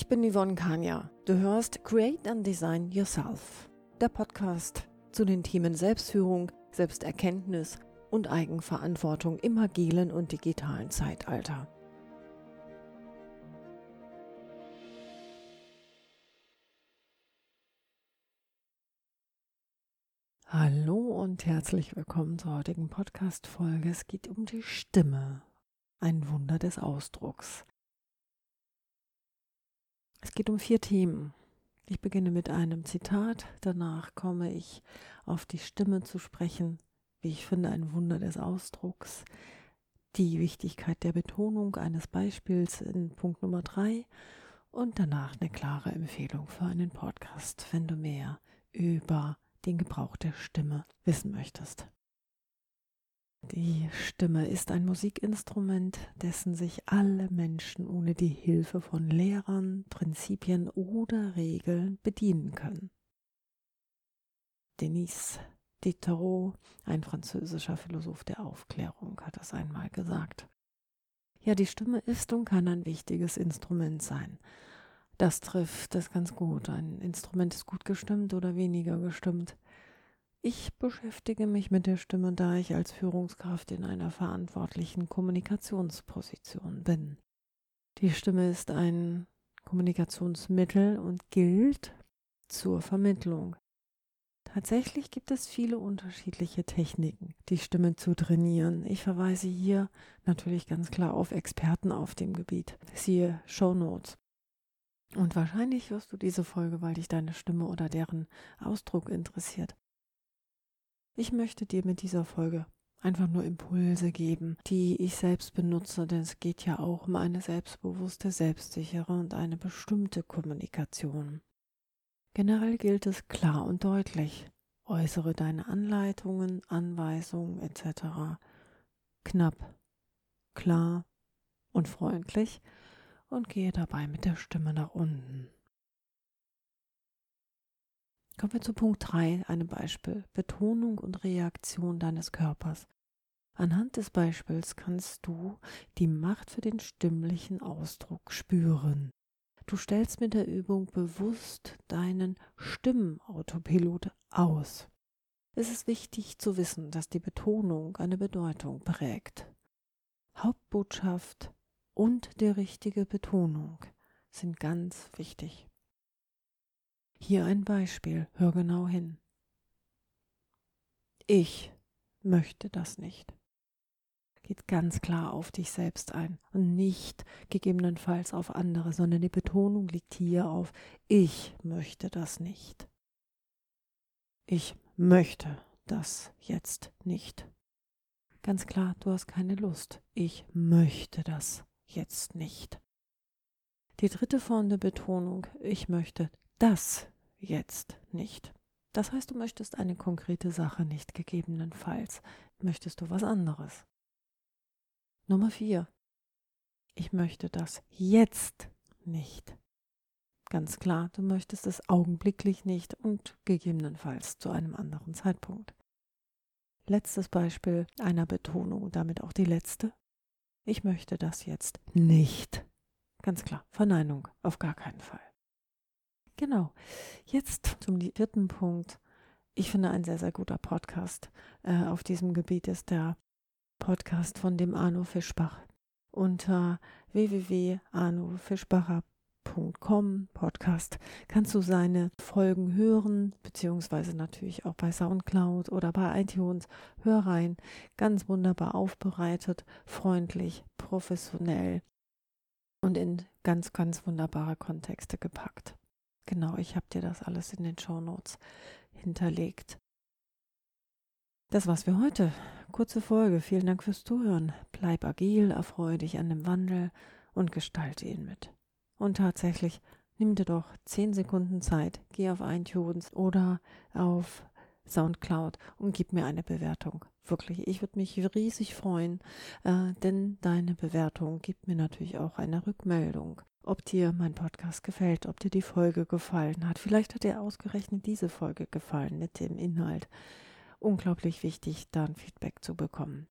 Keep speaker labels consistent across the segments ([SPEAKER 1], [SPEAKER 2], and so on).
[SPEAKER 1] Ich bin Yvonne Kania. Du hörst Create and Design Yourself, der Podcast zu den Themen Selbstführung, Selbsterkenntnis und Eigenverantwortung im agilen und digitalen Zeitalter. Hallo und herzlich willkommen zur heutigen Podcast-Folge. Es geht um die Stimme, ein Wunder des Ausdrucks. Es geht um vier Themen. Ich beginne mit einem Zitat, danach komme ich auf die Stimme zu sprechen, wie ich finde, ein Wunder des Ausdrucks, die Wichtigkeit der Betonung eines Beispiels in Punkt Nummer drei und danach eine klare Empfehlung für einen Podcast, wenn du mehr über den Gebrauch der Stimme wissen möchtest. Die Stimme ist ein Musikinstrument, dessen sich alle Menschen ohne die Hilfe von Lehrern, Prinzipien oder Regeln bedienen können. Denis Diderot, ein französischer Philosoph der Aufklärung, hat das einmal gesagt. Ja, die Stimme ist und kann ein wichtiges Instrument sein. Das trifft es ganz gut. Ein Instrument ist gut gestimmt oder weniger gestimmt. Ich beschäftige mich mit der Stimme, da ich als Führungskraft in einer verantwortlichen Kommunikationsposition bin. Die Stimme ist ein Kommunikationsmittel und gilt zur Vermittlung. Tatsächlich gibt es viele unterschiedliche Techniken, die Stimme zu trainieren. Ich verweise hier natürlich ganz klar auf Experten auf dem Gebiet. Siehe Show Notes. Und wahrscheinlich hörst du diese Folge, weil dich deine Stimme oder deren Ausdruck interessiert. Ich möchte dir mit dieser Folge einfach nur Impulse geben, die ich selbst benutze, denn es geht ja auch um eine selbstbewusste, selbstsichere und eine bestimmte Kommunikation. Generell gilt es klar und deutlich. Äußere deine Anleitungen, Anweisungen etc. knapp, klar und freundlich und gehe dabei mit der Stimme nach unten. Kommen wir zu Punkt 3, einem Beispiel. Betonung und Reaktion deines Körpers. Anhand des Beispiels kannst du die Macht für den stimmlichen Ausdruck spüren. Du stellst mit der Übung bewusst deinen Stimmautopilot aus. Es ist wichtig zu wissen, dass die Betonung eine Bedeutung prägt. Hauptbotschaft und die richtige Betonung sind ganz wichtig. Hier ein Beispiel, hör genau hin. Ich möchte das nicht. Geht ganz klar auf dich selbst ein und nicht gegebenenfalls auf andere, sondern die Betonung liegt hier auf ich möchte das nicht. Ich möchte das jetzt nicht. Ganz klar, du hast keine Lust. Ich möchte das jetzt nicht. Die dritte Form der Betonung, ich möchte das jetzt nicht. Das heißt, du möchtest eine konkrete Sache nicht, gegebenenfalls möchtest du was anderes. Nummer vier. Ich möchte das jetzt nicht. Ganz klar, du möchtest es augenblicklich nicht und gegebenenfalls zu einem anderen Zeitpunkt. Letztes Beispiel einer Betonung, damit auch die letzte. Ich möchte das jetzt nicht. Ganz klar, Verneinung, auf gar keinen Fall. Genau. Jetzt zum vierten Punkt. Ich finde ein sehr, sehr guter Podcast äh, auf diesem Gebiet ist der Podcast von dem Arno Fischbach. Unter www.arnofischbacher.com Podcast kannst du seine Folgen hören, beziehungsweise natürlich auch bei Soundcloud oder bei iTunes. Hör rein. Ganz wunderbar aufbereitet, freundlich, professionell und in ganz, ganz wunderbare Kontexte gepackt. Genau, ich habe dir das alles in den Show Notes hinterlegt. Das war's für heute. Kurze Folge. Vielen Dank fürs Zuhören. Bleib agil, erfreue dich an dem Wandel und gestalte ihn mit. Und tatsächlich, nimm dir doch 10 Sekunden Zeit, geh auf iTunes oder auf Soundcloud und gib mir eine Bewertung. Wirklich, ich würde mich riesig freuen, äh, denn deine Bewertung gibt mir natürlich auch eine Rückmeldung ob dir mein Podcast gefällt, ob dir die Folge gefallen hat. Vielleicht hat dir ausgerechnet diese Folge gefallen mit dem Inhalt. Unglaublich wichtig, da ein Feedback zu bekommen.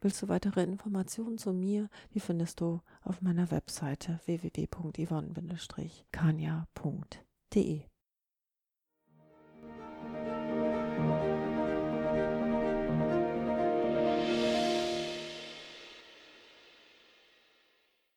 [SPEAKER 1] Willst du weitere Informationen zu mir? Die findest du auf meiner Webseite www.yvonne-kania.de.